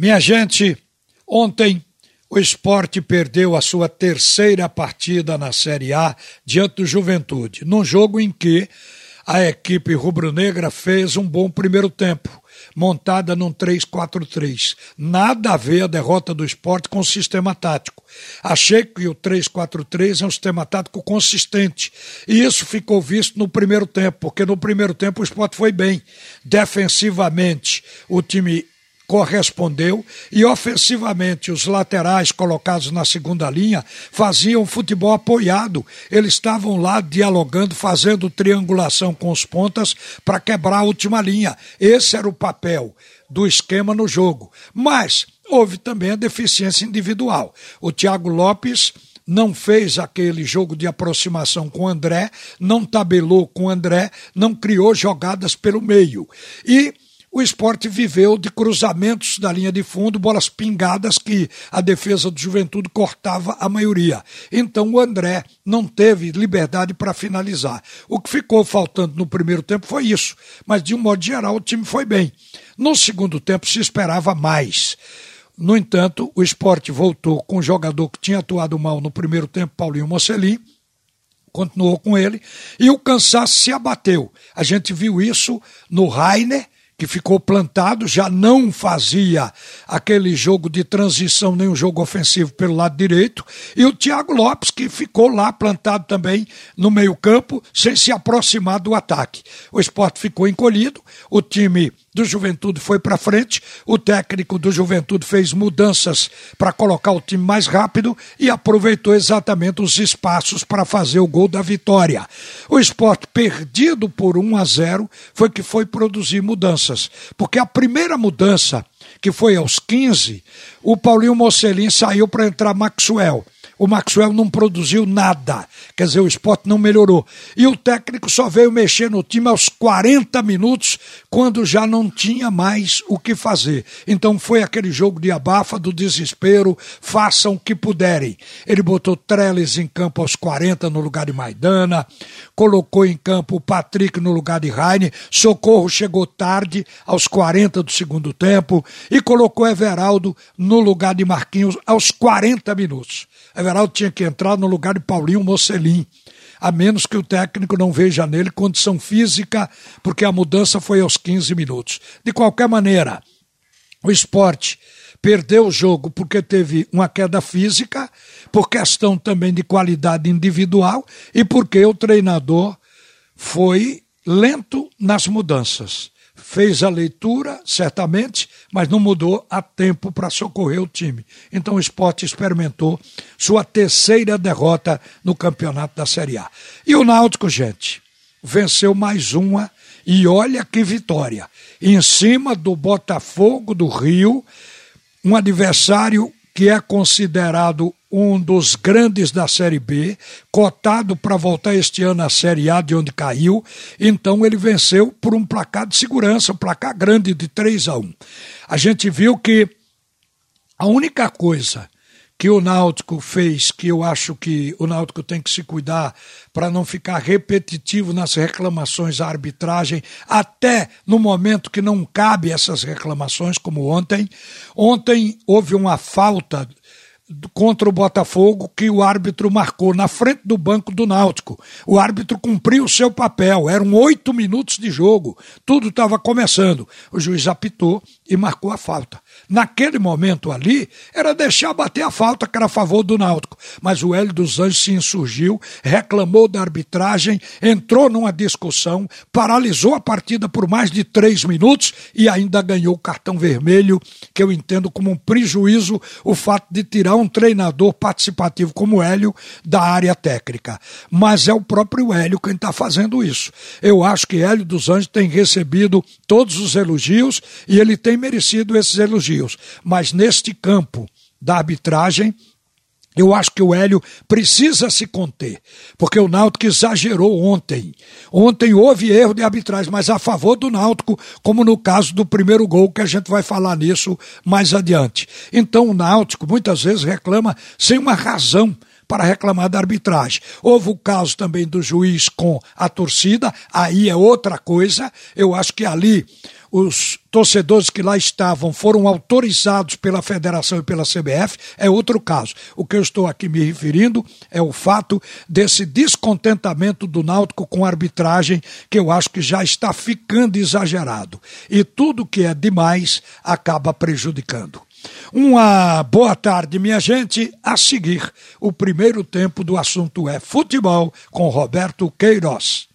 Minha gente, ontem o esporte perdeu a sua terceira partida na Série A diante do Juventude, num jogo em que a equipe rubro-negra fez um bom primeiro tempo, montada num 3-4-3. Nada a ver a derrota do esporte com o sistema tático. Achei que o 3-4-3 é um sistema tático consistente. E isso ficou visto no primeiro tempo, porque no primeiro tempo o esporte foi bem. Defensivamente, o time correspondeu e ofensivamente os laterais colocados na segunda linha faziam futebol apoiado. Eles estavam lá dialogando, fazendo triangulação com os pontas para quebrar a última linha. Esse era o papel do esquema no jogo. Mas houve também a deficiência individual. O Thiago Lopes não fez aquele jogo de aproximação com André, não tabelou com André, não criou jogadas pelo meio. E o esporte viveu de cruzamentos da linha de fundo, bolas pingadas que a defesa do Juventude cortava a maioria. Então o André não teve liberdade para finalizar. O que ficou faltando no primeiro tempo foi isso, mas de um modo geral o time foi bem. No segundo tempo se esperava mais. No entanto, o esporte voltou com um jogador que tinha atuado mal no primeiro tempo, Paulinho Mocelin, continuou com ele, e o cansaço se abateu. A gente viu isso no Rainer que ficou plantado, já não fazia aquele jogo de transição, nem um jogo ofensivo pelo lado direito, e o Thiago Lopes, que ficou lá plantado também no meio-campo, sem se aproximar do ataque. O esporte ficou encolhido, o time do Juventude foi para frente, o técnico do Juventude fez mudanças para colocar o time mais rápido e aproveitou exatamente os espaços para fazer o gol da vitória. O esporte perdido por 1 a 0 foi que foi produzir mudanças, porque a primeira mudança, que foi aos 15, o Paulinho Mocelin saiu para entrar Maxwell o Maxwell não produziu nada. Quer dizer, o esporte não melhorou. E o técnico só veio mexer no time aos 40 minutos, quando já não tinha mais o que fazer. Então foi aquele jogo de abafa, do desespero, façam o que puderem. Ele botou Trellis em campo aos 40 no lugar de Maidana, colocou em campo o Patrick no lugar de Raine, Socorro chegou tarde, aos 40 do segundo tempo, e colocou Everaldo no lugar de Marquinhos aos 40 minutos. Everaldo tinha que entrar no lugar de Paulinho Mocelin, a menos que o técnico não veja nele condição física, porque a mudança foi aos 15 minutos. De qualquer maneira, o esporte perdeu o jogo porque teve uma queda física, por questão também de qualidade individual e porque o treinador foi lento nas mudanças fez a leitura, certamente, mas não mudou a tempo para socorrer o time. Então o esporte experimentou sua terceira derrota no campeonato da Série A. E o Náutico, gente, venceu mais uma e olha que vitória. Em cima do Botafogo do Rio, um adversário que é considerado um dos grandes da Série B, cotado para voltar este ano à Série A, de onde caiu. Então ele venceu por um placar de segurança, um placar grande de 3 a 1. A gente viu que a única coisa que o Náutico fez, que eu acho que o Náutico tem que se cuidar para não ficar repetitivo nas reclamações à arbitragem, até no momento que não cabe essas reclamações, como ontem. Ontem houve uma falta contra o Botafogo que o árbitro marcou na frente do banco do Náutico. O árbitro cumpriu o seu papel, eram oito minutos de jogo, tudo estava começando. O juiz apitou e marcou a falta. Naquele momento ali, era deixar bater a falta que era a favor do Náutico. Mas o Hélio dos Anjos se insurgiu, reclamou da arbitragem, entrou numa discussão, paralisou a partida por mais de três minutos e ainda ganhou o cartão vermelho, que eu entendo como um prejuízo o fato de tirar um treinador participativo como o Hélio da área técnica. Mas é o próprio Hélio quem está fazendo isso. Eu acho que Hélio dos Anjos tem recebido todos os elogios e ele tem merecido esses elogios elogios, mas neste campo da arbitragem, eu acho que o Hélio precisa se conter, porque o Náutico exagerou ontem. Ontem houve erro de arbitragem, mas a favor do Náutico, como no caso do primeiro gol, que a gente vai falar nisso mais adiante. Então o Náutico muitas vezes reclama sem uma razão para reclamar da arbitragem. Houve o caso também do juiz com a torcida, aí é outra coisa. Eu acho que ali os torcedores que lá estavam foram autorizados pela federação e pela CBF, é outro caso. O que eu estou aqui me referindo é o fato desse descontentamento do Náutico com a arbitragem, que eu acho que já está ficando exagerado. E tudo que é demais acaba prejudicando. Uma boa tarde, minha gente. A seguir, o primeiro tempo do assunto é futebol com Roberto Queiroz.